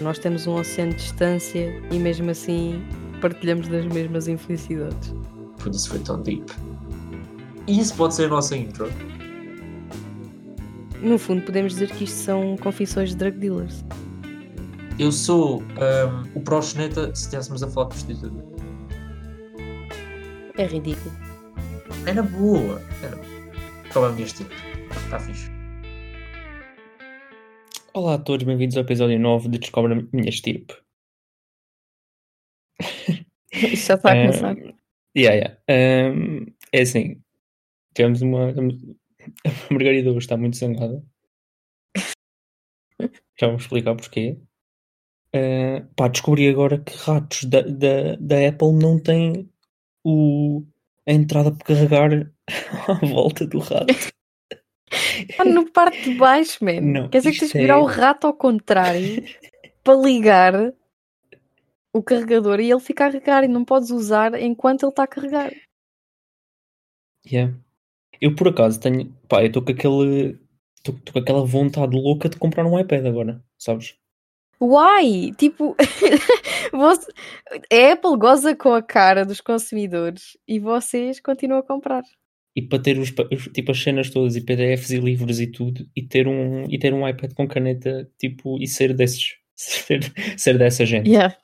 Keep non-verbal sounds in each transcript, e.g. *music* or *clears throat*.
Nós temos um oceano de distância e mesmo assim partilhamos das mesmas infelicidades. Por isso foi tão deep. E isso pode ser a nossa intro. No fundo, podemos dizer que isto são confissões de drug dealers. Eu sou um, o proxeneta se estivéssemos a falar de prostituta. É ridículo. Era boa. Era... Qual é minha estilo? Está fixe. Olá a todos, bem-vindos ao episódio 9 de Descobre a Minha Estirpe. *laughs* Isto já está a começar. Um, yeah, yeah. Um, é assim, tivemos uma. A Margarida hoje está muito zangada. *laughs* Já vou explicar porquê. Uh, pá, descobri agora que ratos da, da, da Apple não têm o, a entrada para carregar *laughs* à volta do rato. Ah, no parte de baixo, man. Não, Quer dizer que tens isto que virar é- o rato ao contrário *laughs* para ligar o carregador e ele fica a carregar e não podes usar enquanto ele está a carregar. Yeah. Eu por acaso tenho. Pá, eu estou com aquele. Estou com aquela vontade louca de comprar um iPad agora, sabes? Why? Tipo, *laughs* a Apple goza com a cara dos consumidores e vocês continuam a comprar. E para ter os, tipo, as cenas todas e PDFs e livros e tudo, e ter um, e ter um iPad com caneta, tipo, e ser desses. *laughs* Ser, ser dessa gente. Yeah.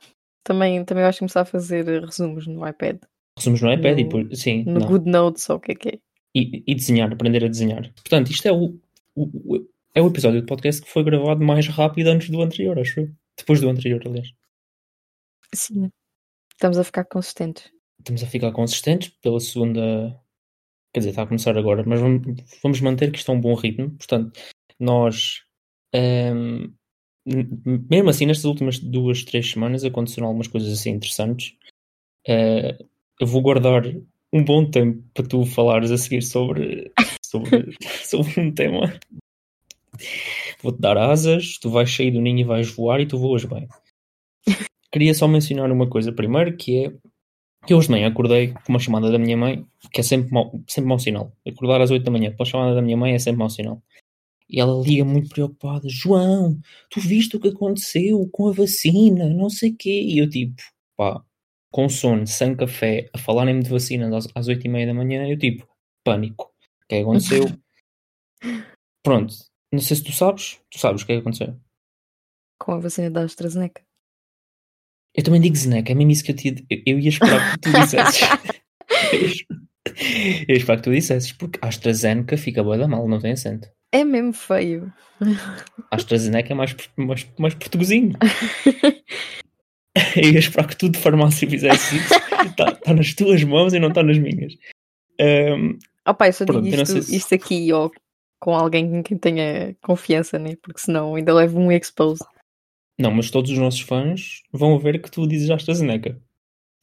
Também, também vais começar a fazer resumos no iPad, Resumos no iPad e No- depois. Sim, no não. GoodNotes ou o que é que é. E, e desenhar, aprender a desenhar. Portanto, isto é o, o- o- é o episódio do podcast que foi gravado mais rápido antes do anterior, acho eu. Depois do anterior, aliás. Sim. Estamos a ficar consistentes. estamos a ficar consistentes pela segunda. Quer dizer, está a começar agora, mas vamos, vamos manter que isto é um bom ritmo. Portanto, nós. ehm, m- mesmo assim, nestas últimas duas, três semanas aconteceram algumas coisas assim interessantes. Eh, eu vou guardar um bom tempo para tu falares a seguir sobre, *laughs* sobre, sobre um tema. Vou-te dar asas, tu vais sair do ninho e vais voar e tu voas bem. Queria só mencionar uma coisa primeiro, que é que hoje de manhã acordei com uma chamada da minha mãe, que é sempre mau, sempre mau sinal. Acordar às 8 da manhã com a chamada da minha mãe é sempre mau sinal. E ela liga muito preocupada: João, tu viste o que aconteceu com a vacina? Não sei o quê. E eu, tipo, pá, com sono, sem café, a falarem-me de vacina às, às 8 e meia da manhã, eu, tipo, pânico. O que é que aconteceu? *laughs* Pronto, não sei se tu sabes, tu sabes o que é que aconteceu. Com a vacina da AstraZeneca. Eu também digo Zeneca, é mesmo isso que eu te eu, eu ia esperar que tu dissesses. *laughs* eu, ia- esperar que tu dissesses, porque AstraZeneca fica boa da mal, não tem acento. É mesmo feio. *laughs* AstraZeneca é mais, mais, mais portuguesinho. *laughs* eu ia esperar que tu de farmácia fizesse isso. Está tá nas tuas mãos e não está nas minhas. Ahm, Oh pai, eu só Pronto, digo isto, se- isto aqui ó, com alguém em quem tenha confiança, né? Porque senão ainda levo um expose. Não, mas todos os nossos fãs vão ver que tu dizes AstraZeneca.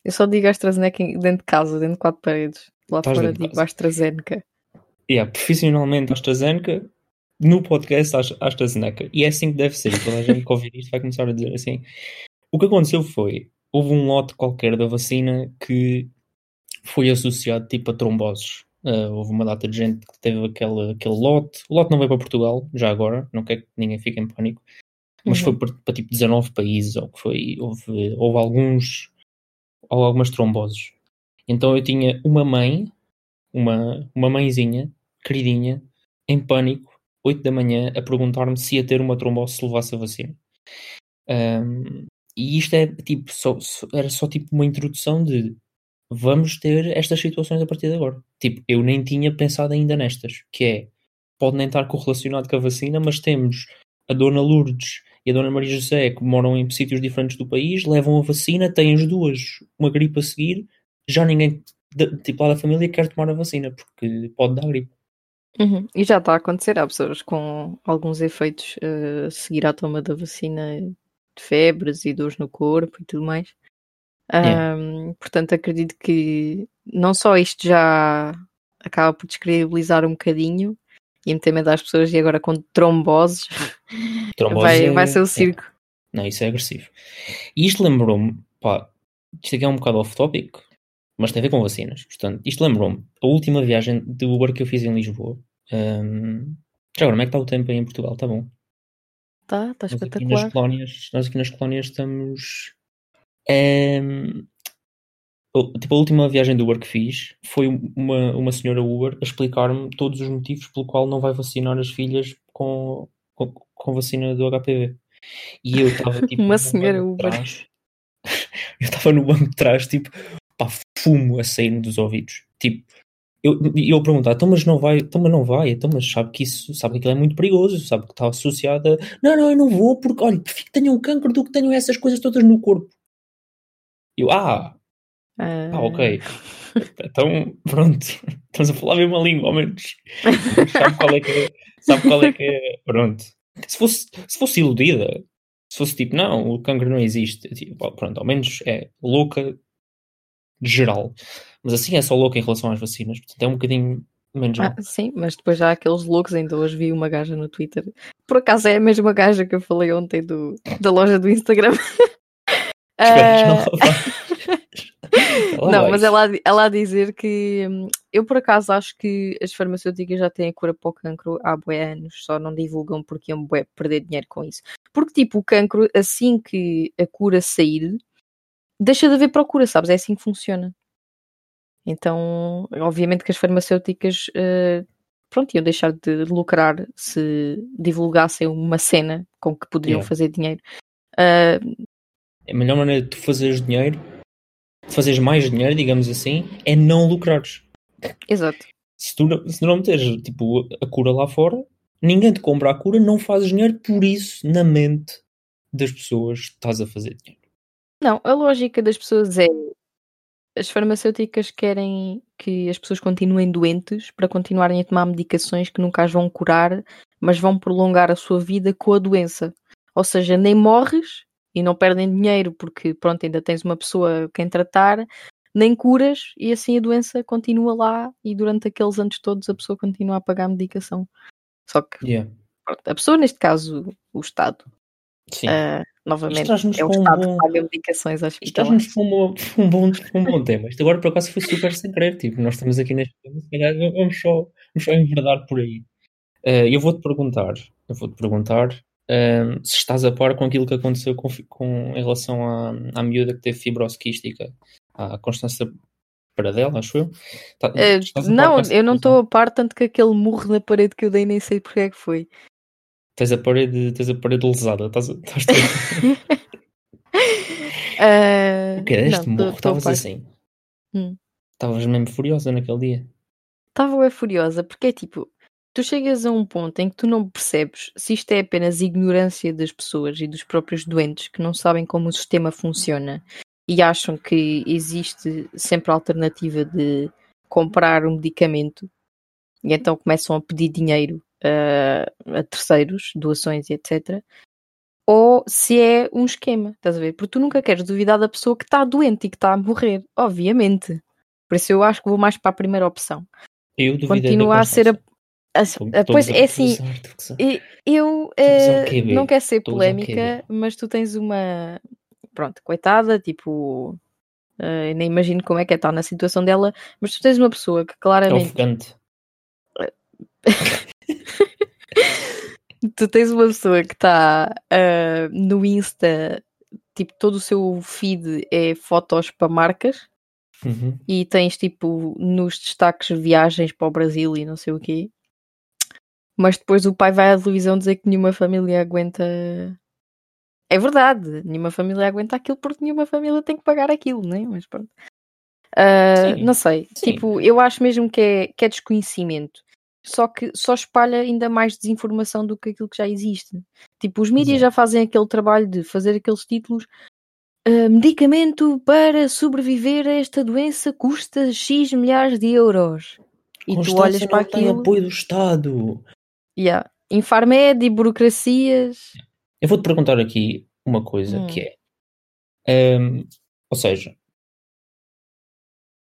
Eu só digo AstraZeneca dentro de casa, dentro de quatro paredes. Lá Estás fora digo casa. AstraZeneca. Yeah, profissionalmente AstraZeneca, no podcast Ast- AstraZeneca. E é assim que deve ser. Toda a gente que ouvir isto vai começar a dizer assim. O que aconteceu foi, houve um lote qualquer da vacina que foi associado tipo a tromboses. Ah, houve uma data de gente que teve aquele, aquele lote. O lote não veio para Portugal, já agora, não quero que ninguém fique em pânico. Mas Uhum. foi para, para tipo 19 países, ou que foi, houve, houve alguns, ou algumas tromboses. Então eu tinha uma mãe, uma, uma mãezinha, queridinha, em pânico, 8 da manhã, a perguntar-me se ia ter uma trombose se levasse a vacina. Ahm, e isto é tipo, só, só- era só tipo uma introdução de vamos ter estas situações a partir de agora. Tipo, eu nem tinha pensado ainda nestas, que é, pode nem estar correlacionado com a vacina, mas temos a Dona Lourdes e a Dona Maria José, que moram em sítios diferentes do país, levam a vacina, têm as duas uma gripe a seguir, já ninguém, de- tipo lá da família, quer tomar a vacina, porque pode dar gripe. Uhum. E já está a acontecer, há pessoas com alguns efeitos eh, a seguir à toma da vacina de febres e dores no corpo e tudo mais. Yeah. Ahm, portanto, acredito que não só isto já acaba por descredibilizar um bocadinho e meter medo às pessoas e agora com tromboses *laughs* Trombose vai, é- vai ser o é. circo. Não, isso é agressivo. E isto lembrou-me, pá, isto aqui é um bocado off-topic, mas tem a ver com vacinas. Portanto, isto lembrou-me, a última viagem de Uber que eu fiz em Lisboa. Hum, já agora, como é que está o tempo aí em Portugal? Está bom? Tá, tá Nós aqui nas espetacular. colónias, nós aqui nas colónias estamos. o- tipo, a última viagem do Uber que fiz foi uma, uma senhora Uber a explicar-me todos os motivos pelo qual não vai vacinar as filhas com, com, com vacina do HPV. E eu estava *laughs* tipo. Uma senhora Uber. trás. *laughs* eu estava no banco de trás, tipo, pá, fumo a sair dos ouvidos. Tipo, eu, e eu perguntar, então mas não vai, então mas não vai, então mas sabe que isso, sabe que aquilo é muito perigoso, sabe que está associado a, não, não, eu não vou porque, olha, prefiro que tenham um cancro do que tenham essas coisas todas no corpo. Eu, ah, Ah, ah, ok. Então, pronto, estamos a falar a mesma língua, ao menos. Sabe qual é que é, sabe qual é que é, pronto. Se fosse, se fosse iludida, se fosse tipo, não, o cancro não existe, tipo, pronto, ao menos é louca geral. Mas assim é só louca em relação às vacinas, portanto é um bocadinho menos. Ah, sim, mas depois já há aqueles loucos, ainda hoje vi uma gaja no Twitter. Por acaso é a mesma gaja que eu falei ontem do, da loja do Instagram. Espera, *laughs* Não, mas ela, ela a dizer que hum, eu por acaso acho que as farmacêuticas já têm a cura para o cancro há bué anos, só não divulgam porque iam bué perder dinheiro com isso. Porque tipo, o cancro, assim que a cura sair, deixa de haver procura, sabes? É assim que funciona. Então, obviamente que as farmacêuticas eh, pronto, iam deixar de lucrar se divulgassem uma cena com que poderiam Yeah. fazer dinheiro. Ah, A melhor maneira de tu fazeres dinheiro, fazeres mais dinheiro, digamos assim, é não lucrares. exato. Se tu, não- se tu não meteres tipo, a cura lá fora, ninguém te compra a cura, não fazes dinheiro, por isso, na mente das pessoas, estás a fazer dinheiro. Não, a lógica das pessoas é as farmacêuticas querem que as pessoas continuem doentes para continuarem a tomar medicações que nunca as vão curar, mas vão prolongar a sua vida com a doença. Ou seja, nem morres e não perdem dinheiro porque pronto, ainda tens uma pessoa quem tratar, nem curas e assim a doença continua lá e durante aqueles anos todos a pessoa continua a pagar a medicação. Só que Yeah. a pessoa, neste caso, o Estado, Sim. ah, novamente, é o para um Estado bom- que paga medicações às hospitalares. estás-nos para um, bom, um, bom, tema. Isto agora por acaso foi super sem querer. Tipo, nós estamos aqui neste tema, se calhar vamos só, vamos só enverdar por aí. Eh, eu vou-te perguntar, eu vou-te perguntar ehm, se estás a par com aquilo que aconteceu com, com- em relação à, à miúda que teve fibrose quística, à Constância Paradela, acho eu. Tá- par não, eu não estou a par, tanto que aquele murro na parede que eu dei nem sei porque é que foi. Tens a parede, tens a parede lesada, estás, estás Ah, *laughs* O que é este não, a Estavas assim. Hum. Estavas mesmo furiosa naquele dia. Estava é furiosa, porque é tipo, tu chegas a um ponto em que tu não percebes se isto é apenas ignorância das pessoas e dos próprios doentes que não sabem como o sistema funciona e acham que existe sempre a alternativa de comprar um medicamento e então começam a pedir dinheiro ah, a terceiros, doações e etc. Ou se é um esquema, estás a ver? Porque tu nunca queres duvidar da pessoa que está doente e que está a morrer, obviamente. Por isso eu acho que vou mais para a primeira opção Eu duvidei da continua a ser a, Estou pois é assim eu eh, não quero ser polémica mas tu tens uma pronto coitada tipo eh, nem imagino como é que é estar na situação dela mas tu tens uma pessoa que É claramente ofegante. *laughs* tu tens uma pessoa que está ah, no Insta tipo todo o seu feed é fotos para marcas Uhum. e tens tipo nos destaques viagens para o Brasil e não sei o quê. Mas depois o pai vai à televisão dizer que nenhuma família aguenta. É verdade, nenhuma família aguenta aquilo porque nenhuma família tem que pagar aquilo, né? Mas pronto. Sim, não sei, sim. tipo, eu acho mesmo que é, que é desconhecimento. Só que só espalha ainda mais desinformação do que aquilo que já existe. Tipo, os mídias já fazem aquele trabalho de fazer aqueles títulos Uh, medicamento para sobreviver a esta doença custa X milhares de euros. E tu Constância olhas para não tem aquilo. apoio do Estado. Yeah. Infarmed e burocracias. Eu vou-te perguntar aqui uma coisa Hum. que é. hum, ou seja,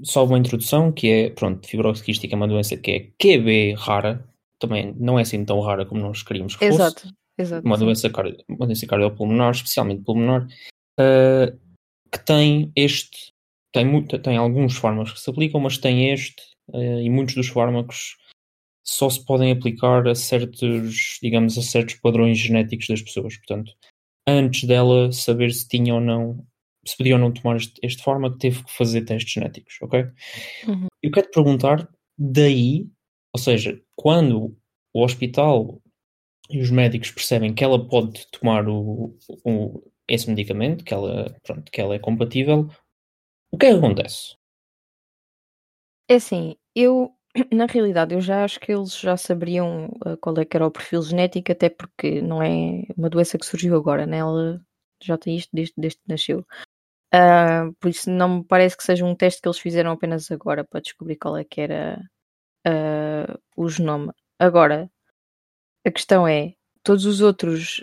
só uma introdução que é, pronto, fibrose quística é uma doença que é QB rara, também não é assim tão rara como nós queríamos que fosse. Exato. Exato. uma doença, cardio, uma doença cardiopulmonar, especialmente pulmonar, ah, que tem este, tem, muito, tem alguns fármacos que se aplicam, mas tem este, ah, e muitos dos fármacos só se podem aplicar a certos, digamos, a certos padrões genéticos das pessoas. Portanto, antes dela saber se tinha ou não, se podia ou não tomar este, este fármaco, teve que fazer testes genéticos, ok? Uhum. Eu quero te perguntar, daí, ou seja, quando o hospital e os médicos percebem que ela pode tomar o, o, esse medicamento, que ela, pronto, que ela é compatível, o que é que acontece? É assim, eu, *clears throat* na realidade, eu já acho que eles já saberiam uh, qual é que era o perfil genético, até porque não é uma doença que surgiu agora, né? Ela já tem isto desde, desde que nasceu. Uh, por isso não me parece que seja um teste que eles fizeram apenas agora para descobrir qual é que era uh, o genoma. Agora, a questão é, todos os outros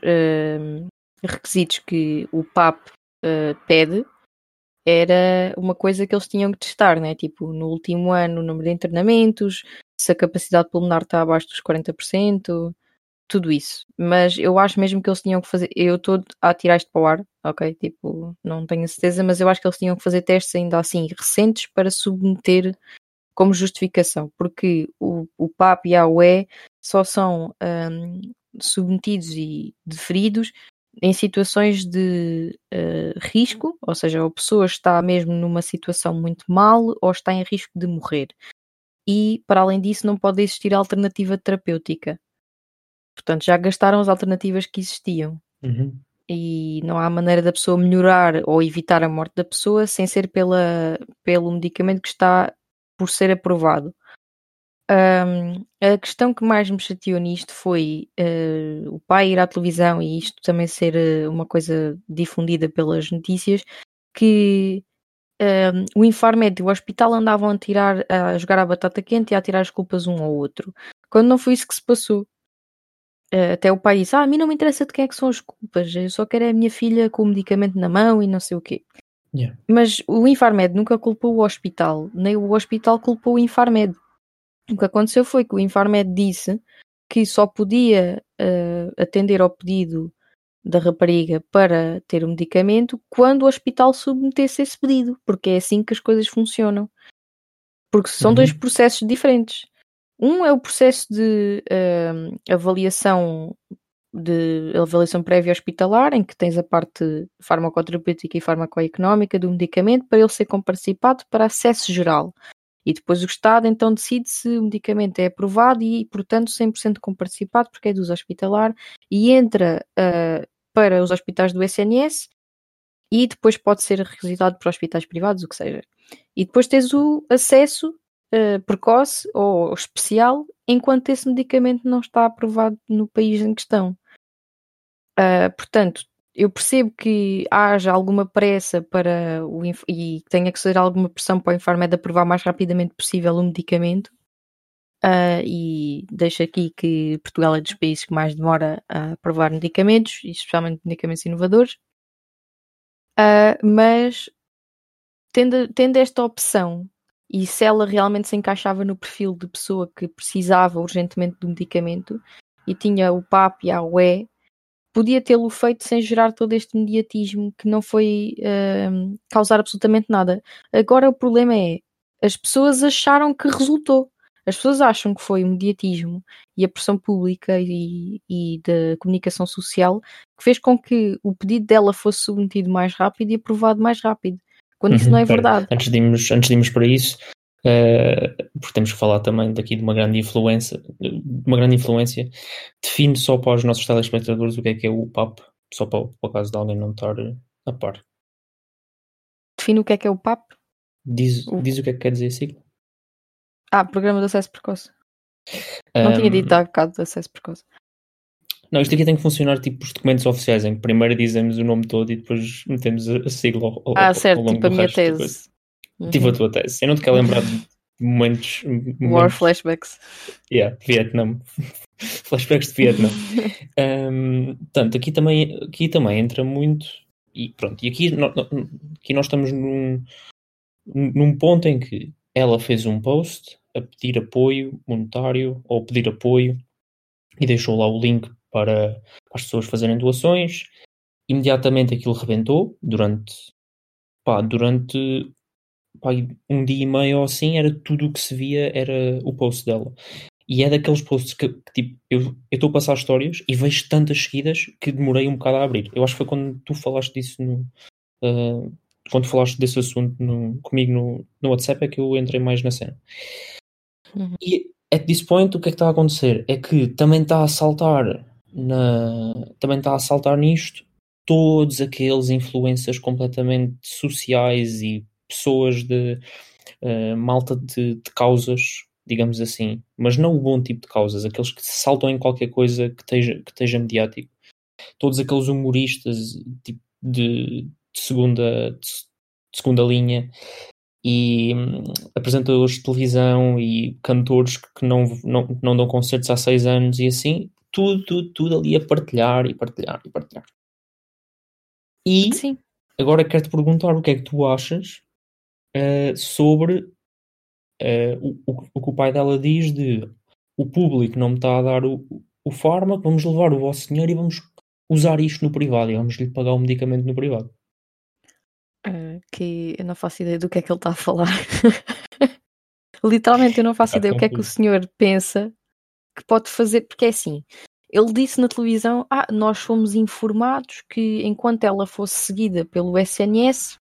requisitos que o PAP pede era uma coisa que eles tinham que testar, né? Tipo, no último ano, o número de internamentos, se a capacidade pulmonar está abaixo dos 40%, tudo isso. Mas eu acho mesmo que eles tinham que fazer. Eu estou a tirar isto para o ar, ok? Tipo, não tenho certeza, mas eu acho que eles tinham que fazer testes ainda assim recentes para submeter como justificação, porque o, o PAP e a UE só são um, submetidos e deferidos em situações de uh, risco, ou seja, a pessoa está mesmo numa situação muito mal ou está em risco de morrer. E, para além disso, não pode existir alternativa terapêutica. Portanto, já gastaram as alternativas que existiam. Uhum. E não há maneira da pessoa melhorar ou evitar a morte da pessoa sem ser pela, pelo medicamento que está por ser aprovado. Um, a questão que mais me chateou nisto foi uh, o pai ir à televisão e isto também ser uh, uma coisa difundida pelas notícias que um, o Infarmed e o hospital andavam a tirar a jogar a batata quente e a tirar as culpas um ao outro quando não foi isso que se passou. Uh, até o pai disse, ah, a mim não me interessa de quem é que são as culpas eu só quero é a minha filha com o medicamento na mão e não sei o quê. Yeah. mas o Infarmed nunca culpou o hospital nem o hospital culpou o Infarmed o que aconteceu foi que o Infarmed disse que só podia uh, atender ao pedido da rapariga para ter o medicamento quando o hospital submetesse esse pedido, porque é assim que as coisas funcionam. Porque são uhum. dois processos diferentes. Um é o processo de uh, avaliação de avaliação prévia hospitalar, em que tens a parte farmacoterapêutica e farmacoeconómica do medicamento para ele ser comparticipado para acesso geral. E depois o Estado então decide se o medicamento é aprovado e, portanto, 100% comparticipado, porque é do uso hospitalar, e entra uh, para os hospitais do SNS e depois pode ser requisitado para hospitais privados, o que seja. E depois tens o acesso uh, precoce ou especial enquanto esse medicamento não está aprovado no país em questão. Uh, portanto, eu percebo que haja alguma pressa para o e tenha que ser alguma pressão para o Infarmed aprovar o mais rapidamente possível o medicamento. Uh, e deixo aqui que Portugal é dos países que mais demora a aprovar medicamentos, especialmente medicamentos inovadores. Uh, mas tendo, tendo esta opção e se ela realmente se encaixava no perfil de pessoa que precisava urgentemente do medicamento e tinha o PAP e a UE podia tê-lo feito sem gerar todo este mediatismo que não foi uh, causar absolutamente nada. Agora o problema é as pessoas acharam que resultou. As pessoas acham que foi o mediatismo e a pressão pública e, e da comunicação social que fez com que o pedido dela fosse submetido mais rápido e aprovado mais rápido, quando isso não é verdade. Antes de irmos, antes de irmos para isso, Uh, porque temos que falar também daqui de uma grande influência, uma grande influência. Define só para os nossos telespectadores o que é que é o PAP, só para, para o caso de alguém não estar a par. Define o que é que é o PAP? Diz o, diz o que é que quer dizer a sigla. Ah, Programa de Acesso Precoce. Não um, tinha dito há bocado de acesso precoce. Não, isto aqui tem que funcionar tipo os documentos oficiais, em que primeiro dizemos o nome todo e depois metemos a sigla ao, ao, ah, certo, ao longo tipo do a minha tese. Uhum. Tive a tua tese. Eu não te quero lembrar de momentos. momentos... War flashbacks. Yeah, Vietnã. *laughs* flashbacks de Vietnã. um, *laughs* portanto, aqui também, aqui também entra muito. E pronto, e aqui, no, aqui nós estamos num, num ponto em que ela fez um post a pedir apoio monetário ou pedir apoio e deixou lá o link para as pessoas fazerem doações. Imediatamente aquilo rebentou durante, pá, durante pá, um dia e meio ou assim, era tudo o que se via, era o post dela. E é daqueles posts que, que, tipo, eu estou a passar histórias e vejo tantas seguidas que demorei um bocado a abrir. Eu acho que foi quando tu falaste disso no. Uh, quando falaste desse assunto no, comigo no, no WhatsApp é que eu entrei mais na cena. Uhum. E at this point o que é que está a acontecer? É que também está a saltar na, também está a saltar nisto todos aqueles influências completamente sociais e pessoas de uh, malta de, de, causas, digamos assim, mas não o bom tipo de causas, aqueles que saltam em qualquer coisa que esteja, que esteja mediático. Todos aqueles humoristas tipo, de, de segunda, de, de segunda linha e hum, apresentadores de televisão e cantores que não, não, não dão concertos há seis anos e assim, tudo, tudo, tudo ali a partilhar e partilhar e partilhar. E Sim. agora quero-te perguntar o que é que tu achas uh, sobre uh, o, o, o, que o pai dela diz de o público não me está a dar o, o fármaco, vamos levar o vosso dinheiro e vamos usar isto no privado e vamos lhe pagar o medicamento no privado. Uh, que eu não faço ideia do que é que ele está a falar. *laughs* Literalmente eu não faço ideia do que é que o senhor pensa que pode fazer, porque é assim, ele disse na televisão, ah, nós fomos informados que enquanto ela fosse seguida pelo SNS,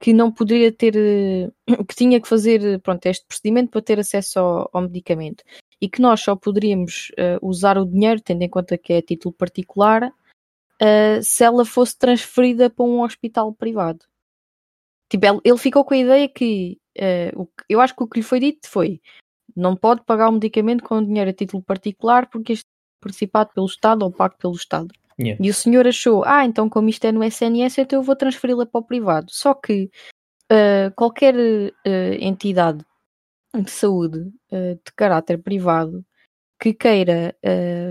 que não poderia ter, eh, *clears throat* que tinha que fazer, pronto, este procedimento para ter acesso ao, ao medicamento e que nós só poderíamos uh, usar o dinheiro, tendo em conta que é título particular, uh, se ela fosse transferida para um hospital privado. Tipo, ele ficou com a ideia que, uh, o eu acho que o que lhe foi dito foi não pode pagar o medicamento com dinheiro a título particular porque este é participado pelo Estado ou pago pelo Estado. Yeah. E o senhor achou, ah, então como isto é no SNS, então eu vou transferi-la para o privado. Só que uh, qualquer uh, entidade de saúde uh, de caráter privado que queira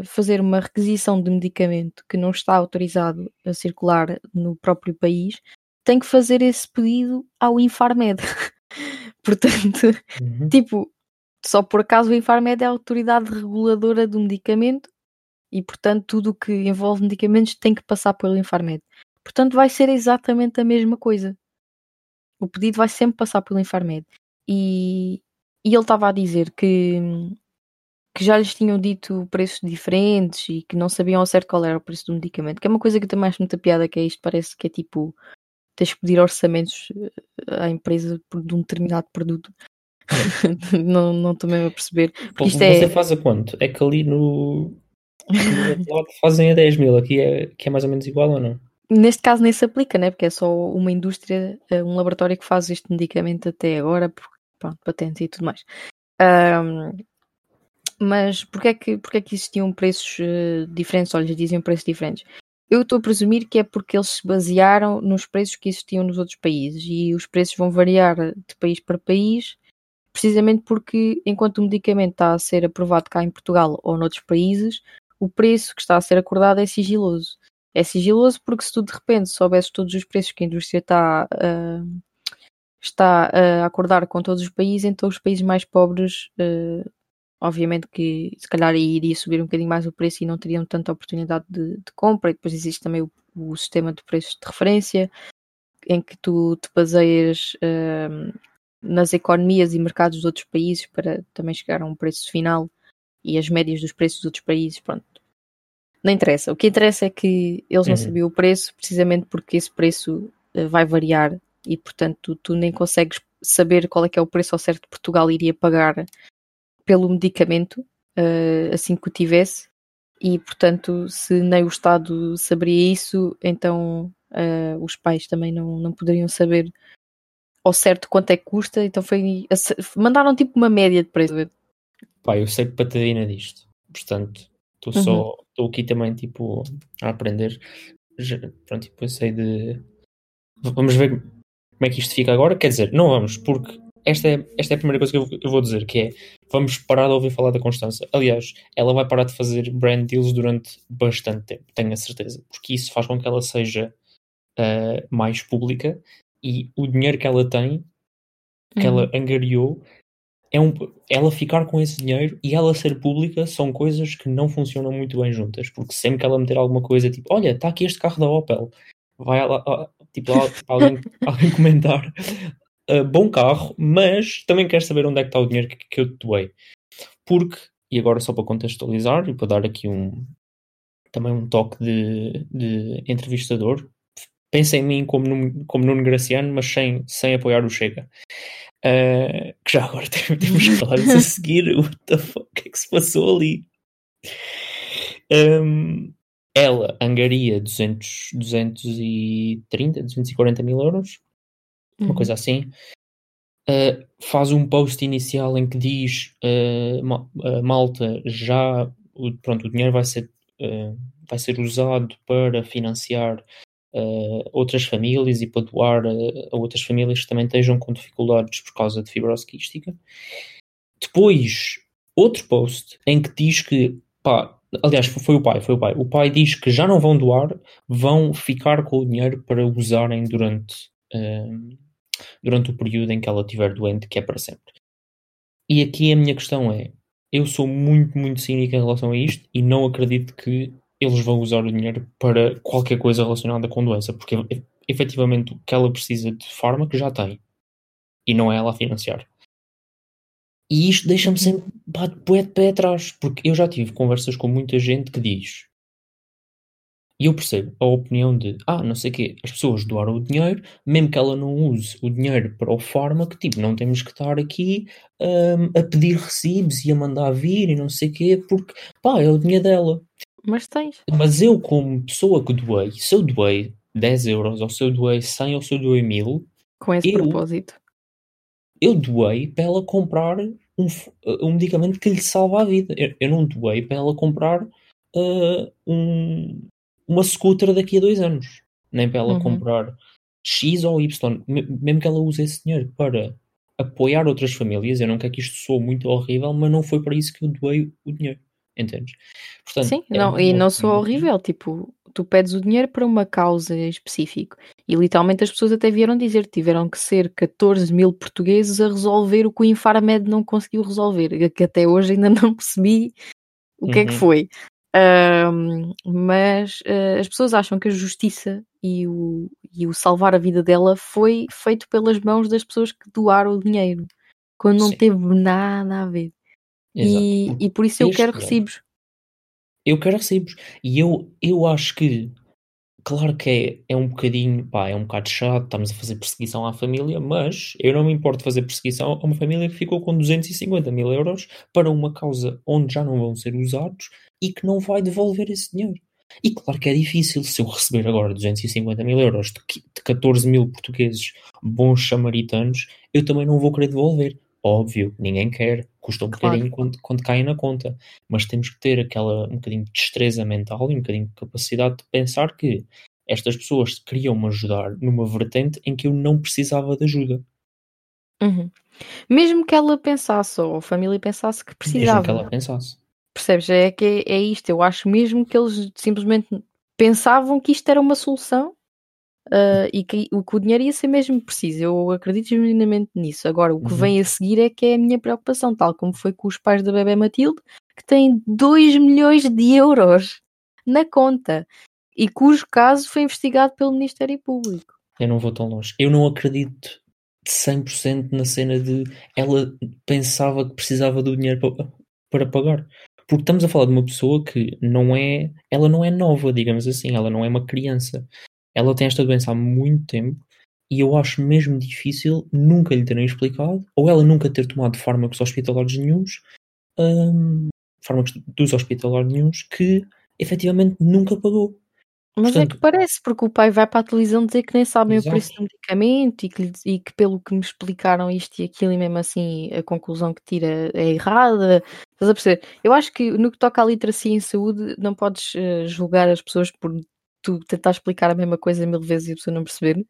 fazer uma requisição de medicamento que não está autorizado a circular no próprio país, tem que fazer esse pedido ao Infarmed. *laughs* Portanto, uhum. tipo, só por acaso o Infarmed é a autoridade reguladora do medicamento e, portanto, tudo o que envolve medicamentos tem que passar pelo Infarmed. Portanto, vai ser exatamente a mesma coisa. O pedido vai sempre passar pelo Infarmed. E, e ele estava a dizer que, que já lhes tinham dito preços diferentes e que não sabiam ao certo qual era o preço do medicamento, que é uma coisa que também acho muita piada, que é isto, parece que é tipo tens que pedir orçamentos eh, à empresa de um determinado produto *laughs* não, não estou mesmo a perceber. Pô, você é... faz a quanto? É que ali no, fazem a 10 mil, aqui é, que é mais ou menos igual ou não? Neste caso nem se aplica, né? porque é só uma indústria, eh, um laboratório que faz este medicamento até agora, pronto, patentes e tudo mais. Um, mas porquê é que, porquê é que existiam preços uh, diferentes? Olha, diziam preços diferentes. Eu estou a presumir que é porque eles se basearam nos preços que existiam nos outros países e os preços vão variar de país para país precisamente porque enquanto o medicamento está a ser aprovado cá em Portugal ou noutros países, o preço que está a ser acordado é sigiloso. É sigiloso porque se tu de repente soubesses todos os preços que a indústria está, uh, está a acordar com todos os países, então os países mais pobres, uh, obviamente que se calhar iria subir um bocadinho mais o preço e não teriam tanta oportunidade de, de compra. E depois existe também o, o, sistema de preços de referência, em que tu te baseias uh, nas economias e mercados de outros países para também chegar a um preço final e as médias dos preços dos outros países, pronto. Não interessa. O que interessa é que eles não uhum. sabiam o preço, precisamente porque esse preço uh, vai variar e, portanto, tu, nem consegues saber qual é que é o preço ao certo que Portugal iria pagar pelo medicamento uh, assim que o tivesse. E, portanto, se nem o Estado saberia isso, então uh, os pais também não, não poderiam saber ao certo quanto é que custa, então foi. Mandaram tipo uma média de preço. Pá, eu sei que patadina disto, portanto, estou uhum. só. Estou aqui também tipo a aprender. Pronto, tipo, eu sei de. Vamos ver como é que isto fica agora. Quer dizer, não vamos, porque esta é, esta é a primeira coisa que eu, eu, vou dizer, que é vamos parar de ouvir falar da Constança. Aliás, ela vai parar de fazer brand deals durante bastante tempo, tenho a certeza, porque isso faz com que ela seja uh, mais pública e o dinheiro que ela tem, que uhum. ela angariou, é um, ela ficar com esse dinheiro e ela ser pública são coisas que não funcionam muito bem juntas, porque sempre que ela meter alguma coisa, tipo, olha, está aqui este carro da Opel, vai lá, tipo, *laughs* alguém, alguém comentar, uh, bom carro, mas também quero saber onde é que está o dinheiro que, que eu te doei. Porque e agora só para contextualizar e para dar aqui um também um toque de, de entrevistador, pensa em mim como, como Nuno Graciano, mas sem, sem apoiar o Chega. Uh, que já agora *laughs* temos que falar a *laughs* seguir. What the fuck? O que é que se passou ali? Um, ela angaria 200, 230, 240 mil euros, uma coisa Uhum. assim. Uh, faz um post inicial em que diz uh, uh, Malta já o, pronto, o dinheiro vai ser, vai ser usado para financiar uh, outras famílias e para doar uh, a outras famílias que também estejam com dificuldades por causa de fibrose quística. Depois, outro post em que diz que, pá, aliás, foi o pai, foi o pai. O pai diz que já não vão doar, vão ficar com o dinheiro para usarem durante, um, durante o período em que ela estiver doente, que é para sempre. E aqui a minha questão é: eu sou muito, muito cínico em relação a isto e não acredito que eles vão usar o dinheiro para qualquer coisa relacionada com doença, porque efetivamente o que ela precisa de fármaco já tem e não é ela a financiar. E isto deixa-me sempre pá, de pé atrás, porque eu já tive conversas com muita gente que diz, e eu percebo a opinião de, ah, não sei o quê, as pessoas doaram o dinheiro, mesmo que ela não use o dinheiro para o fármaco, tipo, não temos que estar aqui hum, a pedir recibos e a mandar vir e não sei o quê, porque, pá, é o dinheiro dela. Mas tens. Mas eu, como pessoa que doei, se eu doei 10 euros, ou se eu doei 100, ou se eu doei 1000, Com esse Eu- propósito. eu doei para ela comprar um, f- um medicamento que lhe salva a vida. Eu, eu não doei para ela comprar ah, um, uma scooter daqui a dois anos. Nem para ela Uhum. comprar X ou Y. Me- Mesmo que ela use esse dinheiro para apoiar outras famílias. Eu não quero que isto soe muito horrível, mas não foi para isso que eu doei o dinheiro. Entendes? Portanto, Sim, é não, e não sou horrível. Tipo, tu pedes o dinheiro para uma causa específica. E literalmente as pessoas até vieram dizer que tiveram que ser 14 mil portugueses a resolver o que o Infarmed não conseguiu resolver. Que até hoje ainda *laughs* não percebi o que é que Uhum. foi. Mas ah, as pessoas acham que a justiça e o, e o salvar a vida dela foi feito pelas mãos das pessoas que doaram o dinheiro, quando não Sim. teve nada a ver. E, e por isso eu este quero dinheiro- recibos. Eu quero recibos. E eu, eu acho que, claro que é, é um bocadinho, pá, é um bocado chato, estamos a fazer perseguição à família, mas eu não me importo de fazer perseguição a uma família que ficou com 250 mil euros para uma causa onde já não vão ser usados e que não vai devolver esse dinheiro. E claro que é difícil, se eu receber agora 250 mil euros de 14 mil portugueses bons samaritanos, eu também não vou querer devolver. Óbvio, ninguém quer, custa um Claro. bocadinho quando, quando cai na conta mas temos que ter aquela um bocadinho de destreza mental e um bocadinho de capacidade de pensar que estas pessoas queriam-me ajudar numa vertente em que eu não precisava de ajuda. Uhum. Mesmo que ela pensasse, ou a família pensasse que Mesmo precisava, que ela pensasse. percebes? É que é, é isto. Eu acho mesmo que eles simplesmente pensavam que isto era uma solução ah, e que o, que o dinheiro ia ser mesmo preciso. Eu acredito genuinamente nisso. Agora, o que Uhum. vem a seguir é que é a minha preocupação, tal como foi com os pais da bebê Matilde, que têm 2 milhões de euros na conta e cujo caso foi investigado pelo Ministério Público. Eu não vou tão longe. Eu não acredito de 100% na cena de ela pensava que precisava do dinheiro para, para pagar. Porque estamos a falar de uma pessoa que não é, ela não é nova, digamos assim, ela não é uma criança. Ela tem esta doença há muito tempo e eu acho mesmo difícil nunca lhe terem explicado, ou ela nunca ter tomado fármacos hospitalares nenhuns, hum, fármacos dos hospitalares nenhuns, que efetivamente nunca pagou. Mas é que Portanto- parece, porque o pai vai para a televisão dizer que nem sabem o preço Exato. do medicamento e que, e que pelo que me explicaram isto e aquilo e mesmo assim a conclusão que tira é errada. Estás a perceber? Eu acho que no que toca à literacia em saúde não podes eh, julgar as pessoas por tu tentar explicar a mesma coisa mil vezes e a pessoa não perceber.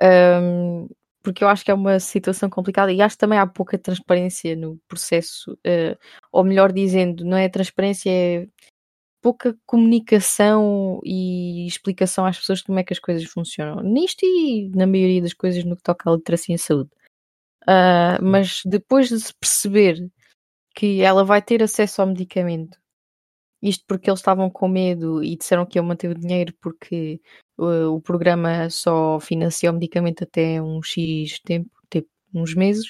Ahm, porque eu acho que é uma situação complicada e acho que também há pouca transparência no processo, eh, ou melhor dizendo, não é transparência, é pouca comunicação e explicação às pessoas de como é que as coisas funcionam. Nisto e na maioria das coisas no que toca à literacia em saúde. Ah, mas depois de se perceber que ela vai ter acesso ao medicamento, isto porque eles estavam com medo e disseram que iam manter o dinheiro porque uh, o programa só financia o medicamento até um X tempo, tipo uns meses,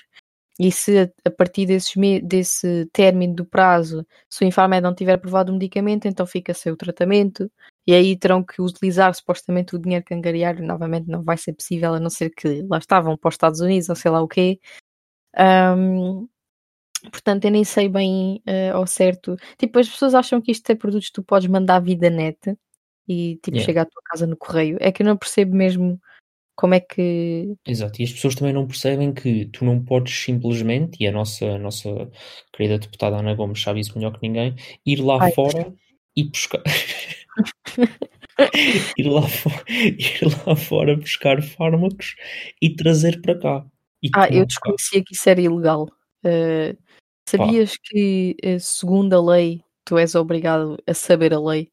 E se a, a partir desses desse término do prazo, se o Infarmed não tiver aprovado o medicamento, então fica sem o tratamento. E aí terão que utilizar supostamente o dinheiro que angariaram. Novamente não vai ser possível, a não ser que lá estavam para os Estados Unidos ou sei lá o quê. Ahm, portanto, eu nem sei bem eh, ao certo. Tipo, as pessoas acham que isto é produtos que tu podes mandar vida net e tipo Yeah. chega à tua casa no correio. É que eu não percebo mesmo como é que. Exato, e as pessoas também não percebem que tu não podes simplesmente, e a nossa, a nossa querida deputada Ana Gomes sabe isso melhor que ninguém, ir lá Ai. fora e buscar. *laughs* ir, lá fo- ir lá fora buscar fármacos e trazer para cá. Ah, eu cá. desconhecia que isso era ilegal. Eh, sabias que, eh, segundo a lei, tu és obrigado a saber a lei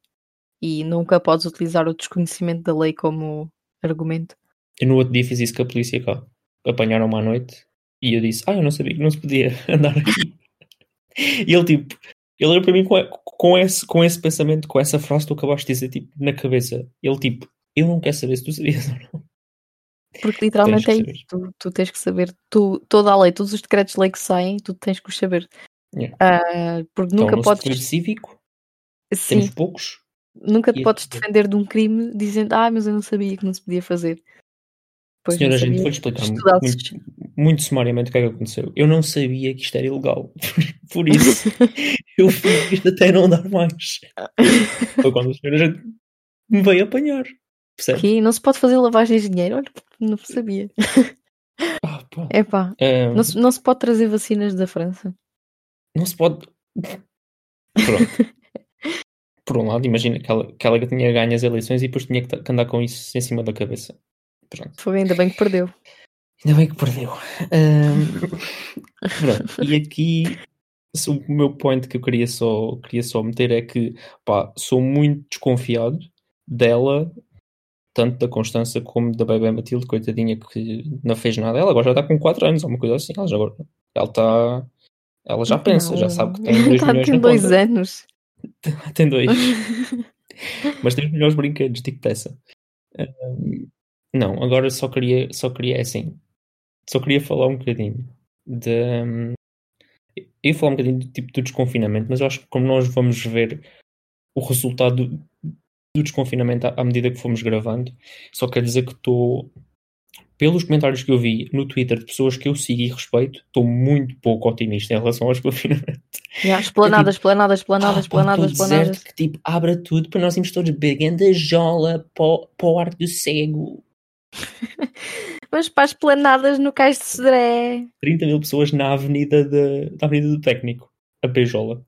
e nunca podes utilizar o desconhecimento da lei como argumento? Eu no outro dia fiz isso com a polícia cá. Apanharam-me à noite e eu disse: Ah, eu não sabia que não se podia *laughs* andar aqui. e ele, tipo, ele olhou para mim com, com, esse, com esse pensamento, com essa frase que tu acabaste de dizer, tipo, na cabeça. Ele, tipo, eu não quero saber se tu sabias *laughs* ou não. Porque literalmente é isso. Tu, tu tens que saber tu, toda a lei, todos os decretos de lei que saem, tu tens que os saber. Yeah. Ah, porque Então, nunca podes. livro cívico, Sim, temos poucos. nunca te e- podes defender de um crime dizendo, ah, mas eu não sabia que não se podia fazer. Pois Senhora, a gente foi explicar muito, muito sumariamente o que é que aconteceu. Eu não sabia que isto era ilegal. *laughs* Por isso, *laughs* eu fiz isto até não dar mais. *laughs* Foi quando a senhora me veio apanhar. Percebe? Que não se pode fazer lavagem de dinheiro? Olha, não sabia. Ah, pá. É pá, não se, não se pode trazer vacinas da França. não se pode. Pronto. *laughs* Por um lado, imagina que ela, que ela tinha ganho as eleições e depois tinha que, que andar com isso em cima da cabeça. Pronto. Foi ainda bem que perdeu. Ainda bem que perdeu. Ahm, pronto. E aqui o meu point que eu queria só, queria só meter é que pá, sou muito desconfiado dela, tanto da Constança como da Bebé Matilde, coitadinha que não fez nada. Ela agora já está com 4 anos, ou uma coisa assim. Ela já, ela está. Ela já pensa, já sabe que tem 2 *laughs* Tá, milhões tem dois conta. anos. *laughs* Tem dois. *laughs* Mas tem os melhores brinquedos, tipo dessa. Ahm, não, agora só queria, só queria é assim. Só queria falar um bocadinho de. hum, eu ia falar um bocadinho do tipo do desconfinamento, mas eu acho que como nós vamos ver o resultado do, desconfinamento à, medida que fomos gravando, só quero dizer que estou. Pelos comentários que eu vi no Twitter de pessoas que eu sigo e respeito, estou muito pouco otimista em relação ao desconfinamento. *laughs* Esplanadas, esplanadas, Ah, esplanadas, esplanadas, que tipo, abra tudo para nós irmos todos bebendo a jola para, o- arco do cego. *laughs* Mas para as esplanadas no Cais de Cedré. 30 mil pessoas na avenida, de, na avenida do técnico, a beijola.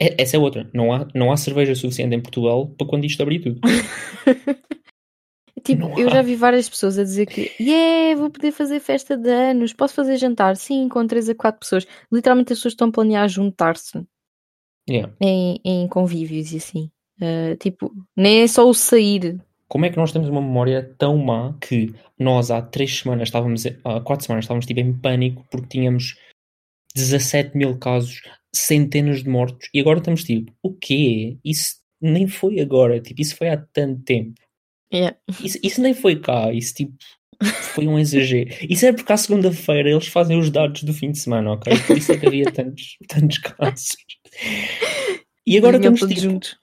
É- Essa é outra. Não há, não há cerveja suficiente em Portugal para quando isto abrir tudo. *laughs* Tipo, Não eu há. já vi várias pessoas a dizer que yeah, vou poder fazer festa de anos, posso fazer jantar? Sim, com 3 a 4 pessoas. Literalmente as pessoas estão a planear juntar-se Yeah. em, em convívios e assim. Ah, tipo, nem é só o sair. Como é que nós temos uma memória tão má que nós há três semanas estávamos, há quatro semanas estávamos tipo em pânico porque tínhamos 17 mil casos, centenas de mortos e agora estamos tipo, o quê? Isso nem foi agora, tipo, isso foi há tanto tempo. Yeah. Isso, isso nem foi cá, isso tipo *laughs* foi um exagero. Isso é porque à segunda-feira eles fazem os dados do fim de semana, ok? Por isso é que havia tantos, *laughs* tantos casos. E agora estamos tipo, juntos.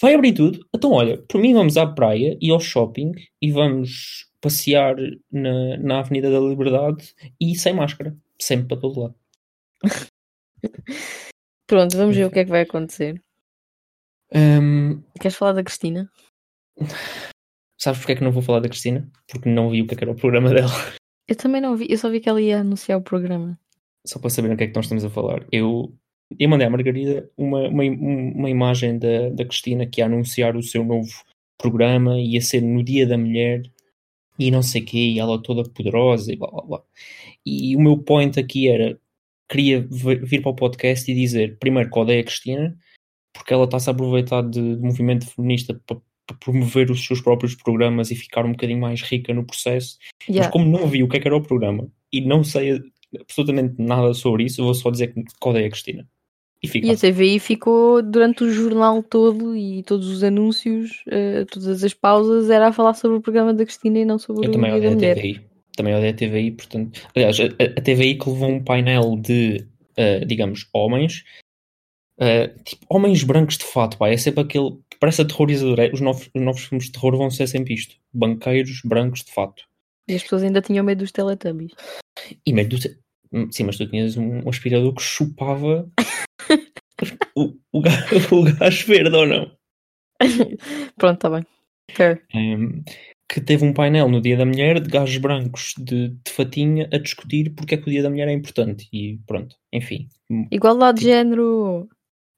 vai abrir tudo. Então, olha, por mim vamos à praia e ao shopping e vamos passear na, na Avenida da Liberdade e sem máscara, sempre para todo lado. *laughs* Pronto, vamos ver o que é que vai acontecer. Hum, Queres falar da Cristina? sabes porque é que não vou falar da Cristina? Porque não vi o que é que era o programa *laughs* dela. Eu também não vi, eu só vi que ela ia anunciar o programa. Só para saber o que é que nós estamos a falar. Eu, eu mandei à Margarida uma, uma, uma imagem da, da Cristina que ia anunciar o seu novo programa, ia ser no Dia da Mulher e não sei o quê, e ela toda poderosa e blá blá blá. E o meu point aqui era: queria vir para o podcast e dizer, primeiro, que odeio a Cristina, porque ela está-se a aproveitar de, de movimento feminista para, promover os seus próprios programas e ficar um bocadinho mais rica no processo. Mas Yeah. como não vi o que é que era o programa e não sei absolutamente nada sobre isso, vou só dizer que odeio a Cristina. E fica. E a TVI ficou durante o jornal todo e todos os anúncios, eh, todas as pausas, era a falar sobre o programa da Cristina e não sobre Eu o também odeio a. TVI. Também odeio a TVI, portanto. Aliás, a, a TVI que levou um painel de, uh, digamos, homens. Uh, tipo, homens brancos de fato, pá, é sempre aquele que parece aterrorizador. É, os, novos, os novos filmes de terror vão ser sempre isto: banqueiros brancos de fato. E as pessoas ainda tinham medo dos Teletubbies. E medo do. Sim, mas tu tinhas um, um aspirador que chupava *laughs* o, o, gajo, o gajo verde ou não? Pronto, está bem. Fair. Um, que teve um painel no Dia da Mulher de gajos brancos de, de fatinha a discutir porque é que o Dia da Mulher é importante. E pronto, enfim. Igualdade de género.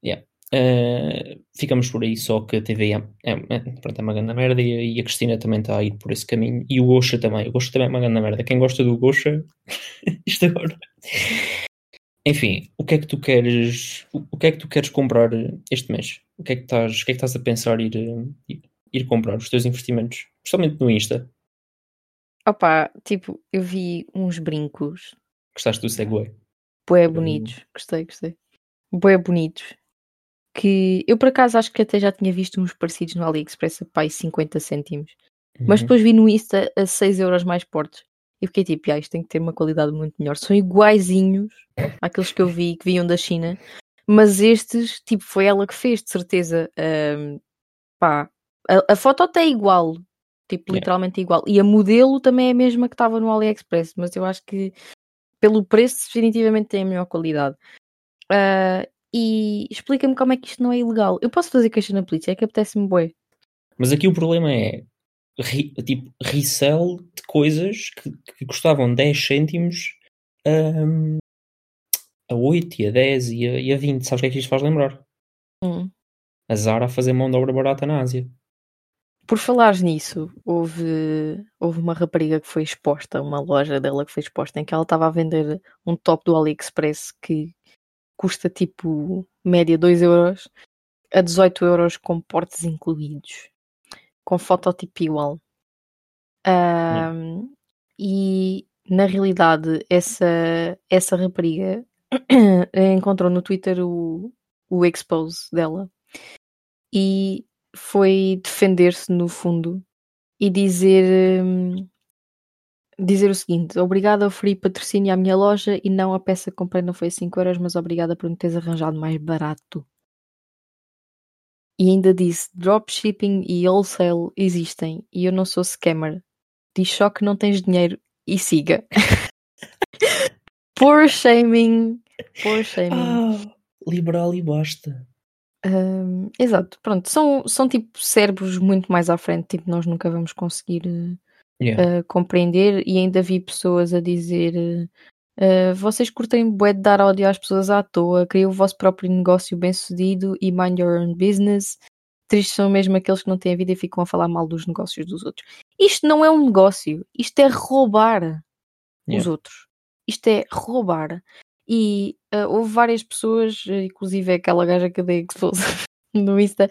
Yeah. Uh, ficamos por aí, só que a TV é, é, é, pronto, é uma grande merda e, e, a Cristina também está a ir por esse caminho. E o Gosha também. O Gosha também é uma grande merda. Quem gosta do Gosha, *laughs* isto agora. Enfim, o que é que tu queres, o que é que tu queres comprar este mês? O que é que estás, o que é que estás a pensar ir, ir, ir comprar os teus investimentos? Principalmente no Insta. Opa, tipo, eu vi uns brincos. Gostaste do Segway? Bué bonitos. Gostei, gostei. Bué bonitos que eu por acaso acho que até já tinha visto uns parecidos no AliExpress a pai 50 cêntimos. Uhum. Mas depois vi no Insta a 6 euros mais portos. E fiquei tipo, ah, isto tem que ter uma qualidade muito melhor. São iguaizinhos àqueles que eu vi que vinham da China. Mas estes, tipo, foi ela que fez, de certeza. Um, pá, a, a, foto até é igual. Tipo, yeah. literalmente igual. E a modelo também é a mesma que estava no AliExpress. Mas eu acho que pelo preço definitivamente tem a melhor qualidade. Uh, e explica-me como é que isto não é ilegal. Eu posso fazer queixa na polícia, é que apetece-me bué. Mas aqui o problema é tipo resell de coisas que, que custavam 10 cêntimos um, a 8 e a 10 e a, e a 20. Sabes o que é que isto faz lembrar? Hum. A Zara a fazer mão de obra barata na Ásia. Por falares nisso, houve, houve uma rapariga que foi exposta, uma loja dela que foi exposta, em que ela estava a vender um top do AliExpress que custa tipo média 2 euros a 18 euros com portes incluídos, com fototipo igual. Um, e na realidade, essa, essa rapariga *clears throat* encontrou no Twitter o, o expose dela e foi defender-se no fundo e dizer hum, dizer o seguinte: obrigada a oferir patrocínio à minha loja e não a peça que comprei não foi 5 euros, mas obrigada por me teres arranjado mais barato. E ainda disse: dropshipping e wholesale existem e eu não sou scammer. Diz só que não tens dinheiro e siga. *laughs* Poor shaming. Poor shaming. Ah, liberal e basta. Um, exato, pronto. São, são tipo cérebros muito mais à frente. Tipo, nós nunca vamos conseguir. Uh, yeah. uh, compreender e ainda vi pessoas a dizer uh, vocês curtem bué de dar ódio às pessoas à toa, criem o vosso próprio negócio bem sucedido e mind your own business. Tristes são mesmo aqueles que não têm a vida e ficam a falar mal dos negócios dos outros. Isto não é um negócio, isto é roubar yeah. os outros. Isto é roubar. E uh, houve várias pessoas, inclusive aquela gaja que eu dei expose no Insta,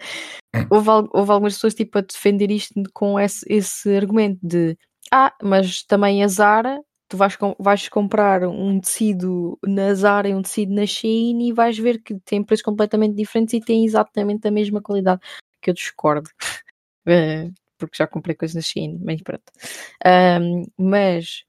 houve, houve algumas pessoas tipo a defender isto com esse, esse argumento de ah, mas também a Zara, tu vais, vais comprar um tecido na Zara e um tecido na Shein e vais ver que tem preços completamente diferentes e tem exatamente a mesma qualidade, que eu discordo. *laughs* Eh, porque já comprei coisas na Shein, mas pronto. Um, mas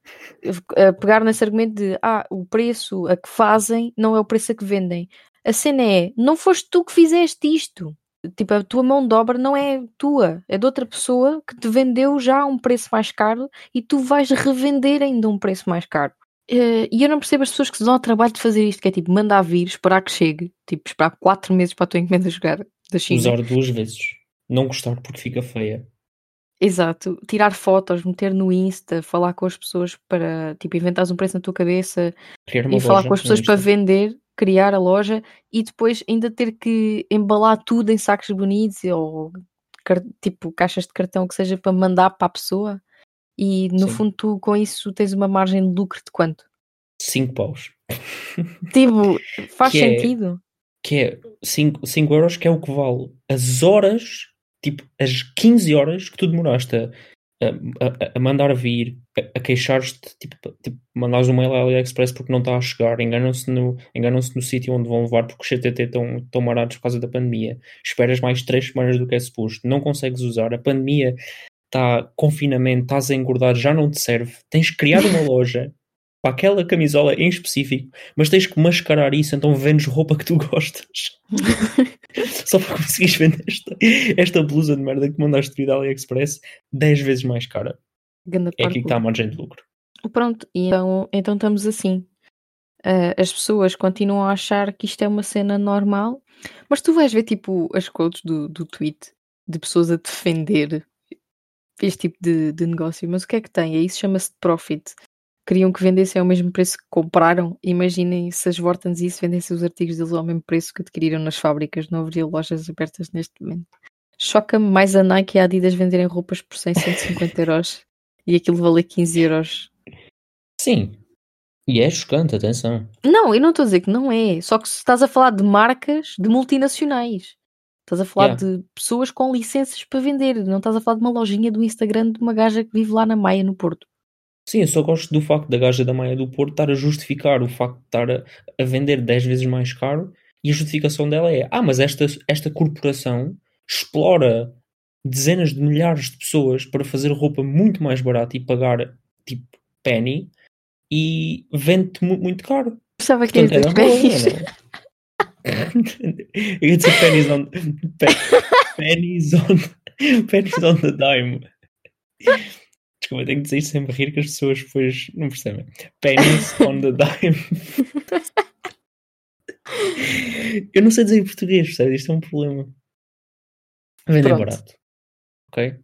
pegar nesse argumento de ah, o preço a que fazem não é o preço a que vendem. A cena é, não foste tu que fizeste isto. Tipo, a tua mão de obra não é tua, é de outra pessoa que te vendeu já a um preço mais caro e tu vais revender ainda um preço mais caro. Uh, e eu não percebo as pessoas que se dão ao trabalho de fazer isto, que é tipo, mandar vir, esperar que chegue, tipo, esperar 4 meses para a tua encomenda chegar da China. Usar duas vezes. Não gostar porque fica feia. Exato, tirar fotos, meter no Insta, falar com as pessoas para, tipo, inventares um preço na tua cabeça e falar com as pessoas para vender criar a loja e depois ainda ter que embalar tudo em sacos bonitos ou tipo caixas de cartão que seja para mandar para a pessoa e no Sim. fundo tu com isso tens uma margem de lucro de quanto? 5 paus. Tipo, *laughs* faz que é sentido. É, que é 5 euros que é o que vale as horas, tipo as 15 horas que tu demoraste a a, a, mandar vir, a, a queixar-te, tipo, tipo, mandares um mail à AliExpress porque não está a chegar, enganam-se no, enganam no sítio onde vão levar porque os CTT estão, estão marados por causa da pandemia. Esperas mais 3 semanas do que é suposto, não consegues usar, a pandemia está confinamento, estás a engordar, já não te serve. Tens criar uma *laughs* loja para aquela camisola em específico, mas tens que mascarar isso, então vendes roupa que tu *laughs* gostas. *laughs* Só para conseguires vender esta, esta blusa de merda que mandaste vir da AliExpress 10 vezes mais cara. Ganda É aqui que está a margem de lucro. Pronto, e então, então estamos assim. Ah, as pessoas continuam a achar que isto é uma cena normal, mas tu vais ver tipo as quotes do, do tweet de pessoas a defender este tipo de, de negócio, mas o que é que tem? É isso chama-se profit. Queriam que vendessem ao mesmo preço que compraram. Imaginem se as Vortons e isso vendessem os artigos deles ao mesmo preço que adquiriram nas fábricas, não haveria lojas abertas neste momento. Choca-me mais a Nike e a Adidas venderem roupas por 100, 150 euros e aquilo valer 15 euros. Sim. E é chocante, atenção. Não, eu não estou a dizer que não é. Só que se estás a falar de marcas de multinacionais. Estás a falar Yeah. de pessoas com licenças para vender. Não estás a falar de uma lojinha do Instagram de uma gaja que vive lá na Maia, no Porto. Sim, eu só gosto do facto da gaja da Maia do Porto estar a justificar o facto de estar a, a vender 10 vezes mais caro e a justificação dela é: ah, mas esta, esta corporação explora dezenas de milhares de pessoas para fazer roupa muito mais barata e pagar tipo penny e vende-te mu- muito caro. Pensava que Portanto, era pés. não é? *laughs* Eu ia dizer pennies on, pe- pennies on, *laughs* pennies on the dime. Desculpa, tenho que dizer isto sempre rir que as pessoas depois não percebem. Pennies *laughs* on the dime. Eu não sei dizer em português, percebes? Isto é um problema. Vender Pronto. barato. Ok?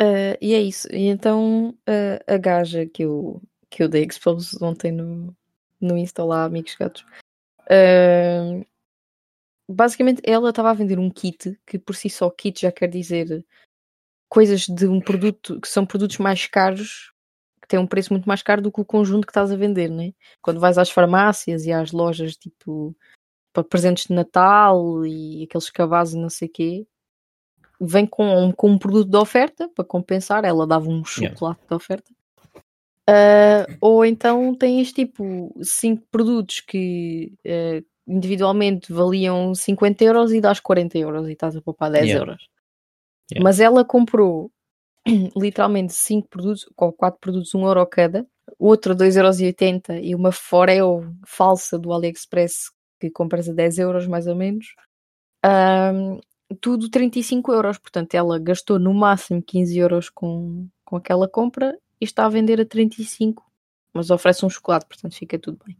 Ah, e é isso. E então ah, a gaja que eu, que eu dei expose ontem no, no Insta lá, amigos gatos. ah, basicamente ela estava a vender um kit que por si só kit já quer dizer coisas de um produto que são produtos mais caros que têm um preço muito mais caro do que o conjunto que estás a vender, né? Quando vais às farmácias e às lojas tipo para presentes de Natal e aqueles cabazes e não sei quê, vem com, com um produto de oferta para compensar. Ela dava um Yeah. chocolate de oferta. Ah, ou então tens tipo cinco produtos que eh, individualmente valiam 50 euros e dás 40 euros e estás a poupar 10 Yeah. euros. Mas ela comprou *clears throat* literalmente 5 produtos, ou 4 produtos, 1 euro cada, outro 2,80€ euros e uma Foreo falsa do AliExpress que compras a 10 euros mais ou menos. Ahm, tudo 35 euros, portanto ela gastou no máximo 15 euros com, com aquela compra e está a vender a 35, mas oferece um chocolate, portanto fica tudo bem.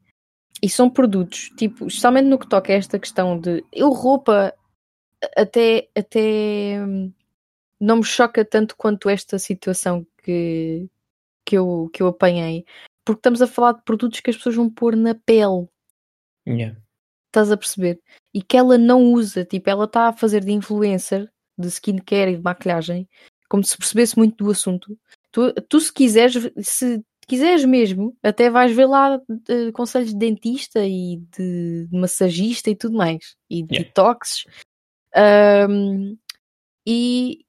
E são produtos, tipo, especialmente no que toca a esta questão de eu roupa até, até hum, não me choca tanto quanto esta situação que, que, eu, que eu apanhei, porque estamos a falar de produtos que as pessoas vão pôr na pele, Yeah. estás a perceber? E que ela não usa, tipo, ela está a fazer de influencer de skincare e de maquilhagem, como se percebesse muito do assunto. Tu, tu se quiseres, se quiseres mesmo, até vais ver lá eh, conselhos de dentista e de, de massagista e tudo mais, e de Yeah. detoxes. Ahm, e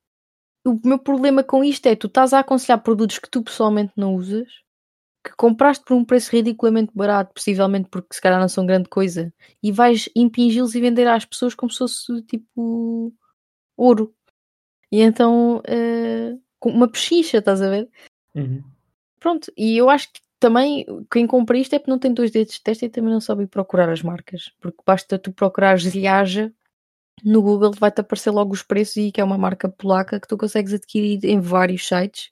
o meu problema com isto é tu estás a aconselhar produtos que tu pessoalmente não usas, que compraste por um preço ridiculamente barato, possivelmente porque se calhar não são grande coisa, e vais impingi-los e vender às pessoas como se fosse tipo ouro. E então com uma pechincha, estás a ver? Uhum. Pronto, e eu acho que também quem compra isto é porque não tem dois dedos de testa e também não sabe procurar as marcas, porque basta tu procurares Riaja no Google vai-te aparecer logo os preços e que é uma marca polaca que tu consegues adquirir em vários sites,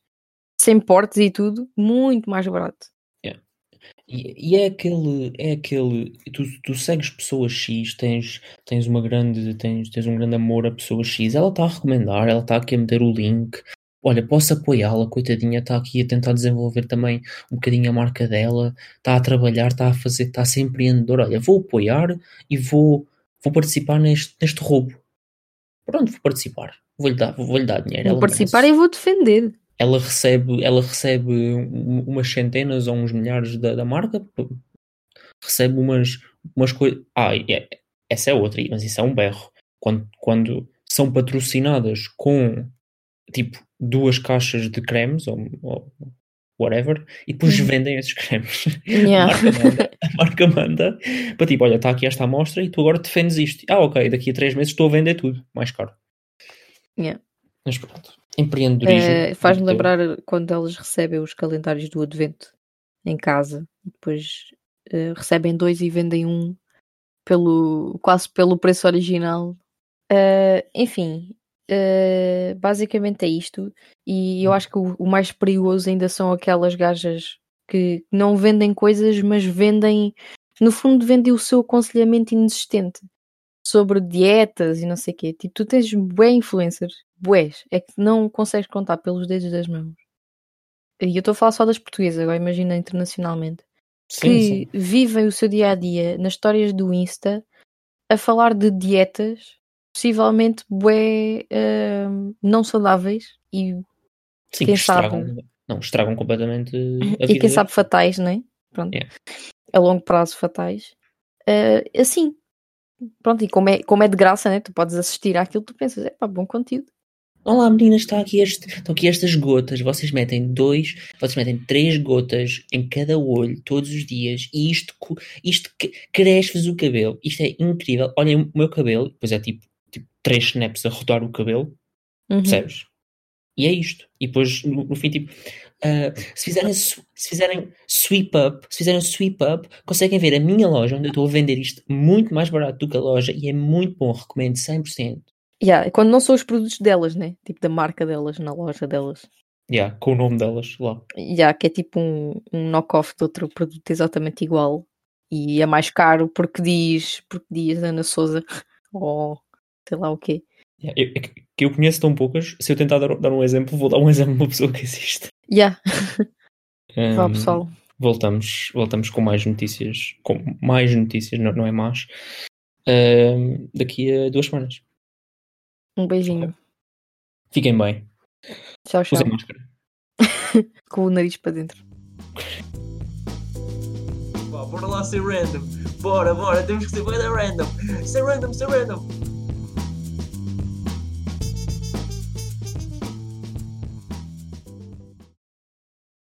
sem portes e tudo, muito mais barato. E, e é aquele, é aquele, tu, tu segues pessoas X, tens, tens uma grande, tens, tens um grande amor a pessoa X, ela está a recomendar, ela está aqui a meter o link, olha, posso apoiá-la, coitadinha, está aqui a tentar desenvolver também um bocadinho a marca dela, está a trabalhar, está a fazer, está a ser empreendedora, olha, vou apoiar e vou, vou participar neste, neste roubo. Pronto, vou participar, vou-lhe dar, vou-lhe dar dinheiro. Vou ela participar merece e vou defender. ela recebe, ela recebe um- umas centenas ou uns milhares da, da marca, recebe umas, umas coisas. Ah, é- essa é outra, mas isso é um berro. Quando, quando são patrocinadas com tipo duas caixas de cremes ou, ou whatever, e depois Uhum. vendem esses cremes. *laughs* Yeah. A, *laughs* marca manda, para tipo, olha, está aqui esta amostra e tu agora defendes isto. Ah, ok, daqui a três meses estou a vender tudo, mais caro. Yeah. Mas pronto. Empreendedorismo. Eh, Faz-me lembrar quando elas recebem os calendários do Advento em casa, depois eh, recebem dois e vendem um pelo, quase pelo preço original. Eh, enfim, eh, basicamente é isto. E eu acho que o, o mais perigoso ainda são aquelas gajas que não vendem coisas, mas vendem, no fundo, vendem o seu aconselhamento inexistente sobre dietas e não sei o quê. Tipo, tu tens bué influencers, bués, é que não consegues contar pelos dedos das mãos. E eu estou a falar só das portuguesas, agora imagina internacionalmente. Sim, que sim. vivem o seu dia a dia nas histórias do Insta a falar de dietas possivelmente bué hum, não saudáveis e, Sim, quem que estragam, não, estragam completamente a e vida. quem sabe fatais, não é? Pronto. Yeah. A longo prazo fatais. Ah, assim, pronto, e como é, como é de graça, né? Tu podes assistir àquilo, tu pensas, é pá, bom conteúdo. Olá meninas, está aqui este, estão aqui estas gotas. Vocês metem dois, vocês metem três gotas em cada olho todos os dias e isto, isto que- cresce-vos o cabelo. Isto é incrível. Olhem o meu cabelo, depois é tipo, tipo três snaps a rodar o cabelo, Uhum. percebes? E é isto. E depois no, no fim, tipo, ah, se, fizerem, se fizerem sweep up, se fizerem sweep up, conseguem ver a minha loja onde eu estou a vender isto muito mais barato do que a loja e é muito bom, recomendo 100%. Yeah, quando não são os produtos delas, né? Tipo da marca delas, na loja delas. Yeah, com o nome delas lá. Yeah, que é tipo um, um knock-off de outro produto exatamente igual. E é mais caro porque diz, porque diz Ana Souza *laughs* ou sei lá o quê. Yeah, eu- é que eu conheço tão poucas, se eu tentar dar, dar um exemplo, vou dar um *laughs* exemplo de uma pessoa que existe. Yeah, vá Um, pessoal. voltamos, voltamos com mais notícias, com mais notícias, não, não é mais, um, daqui a duas semanas. Um beijinho. Fiquem bem, Tchau, tchau. usem máscara. *laughs* Com o nariz para dentro. Pá, bora lá ser random. Bora, bora, temos que ser bem random. Ser random, ser random.